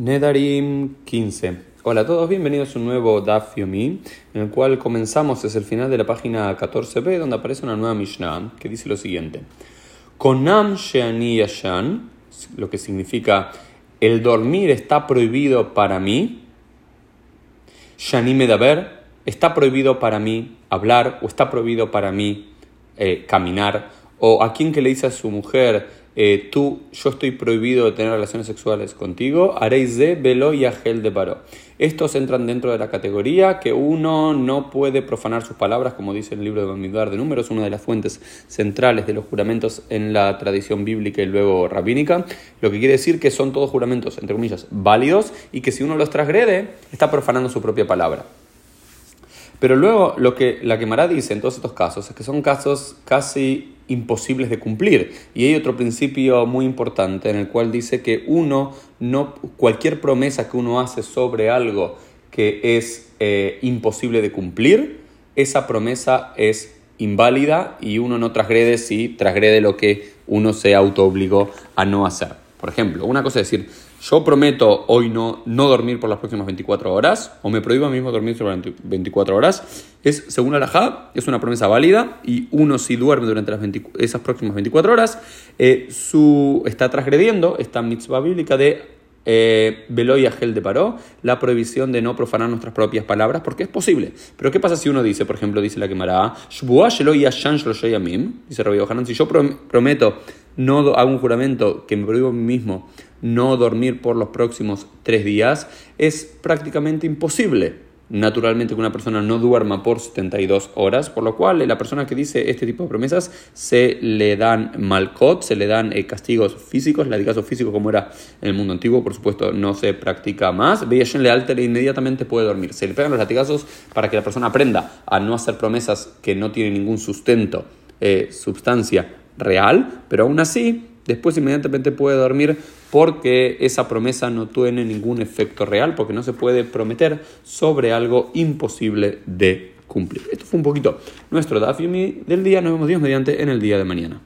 Nedarim 15. Hola a todos, bienvenidos a un nuevo Daf Yomi, en el cual comenzamos desde el final de la página 14b, donde aparece una nueva Mishnah que dice lo siguiente: Konam Sheani Yashan, lo que significa el dormir está prohibido para mí. Shani Medaber, está prohibido para mí hablar o está prohibido para mí eh, caminar. O a quien que le dice a su mujer, eh, tú, yo estoy prohibido de tener relaciones sexuales contigo, haréis de velo y agel de paro. Estos entran dentro de la categoría que uno no puede profanar sus palabras, como dice el libro de Bamidbar de Números, una de las fuentes centrales de los juramentos en la tradición bíblica y luego rabínica, lo que quiere decir que son todos juramentos, entre comillas, válidos y que si uno los transgrede, está profanando su propia palabra. Pero luego lo que la quemará dice en todos estos casos es que son casos casi imposibles de cumplir. Y hay otro principio muy importante en el cual dice que uno no cualquier promesa que uno hace sobre algo que es eh, imposible de cumplir, esa promesa es inválida y uno no transgrede si transgrede lo que uno se autoobligó a no hacer. Por ejemplo, una cosa es decir, yo prometo hoy no, no dormir por las próximas 24 horas, o me prohíbo a mí mismo dormir durante 24 horas, es, según Alajá, es una promesa válida, y uno si duerme durante las esas próximas 24 horas, eh, su, está transgrediendo esta mitzvah bíblica de eh, y Agel de Paró, la prohibición de no profanar nuestras propias palabras, porque es posible. Pero ¿qué pasa si uno dice, por ejemplo, dice la quemará, dice Rabbi Yohanan, si yo prometo, no hago un juramento que me prohíbo a mí mismo no dormir por los próximos tres días, es prácticamente imposible naturalmente que una persona no duerma por 72 horas, por lo cual la persona que dice este tipo de promesas se le dan malcot, se le dan eh, castigos físicos, latigazo físico como era en el mundo antiguo, por supuesto no se practica más, Veían le alter e inmediatamente puede dormir, se le pegan los latigazos para que la persona aprenda a no hacer promesas que no tienen ningún sustento, eh, sustancia real, pero aún así después inmediatamente puede dormir porque esa promesa no tiene ningún efecto real, porque no se puede prometer sobre algo imposible de cumplir. Esto fue un poquito nuestro Dafyumi del día. Nos vemos Dios mediante en el día de mañana.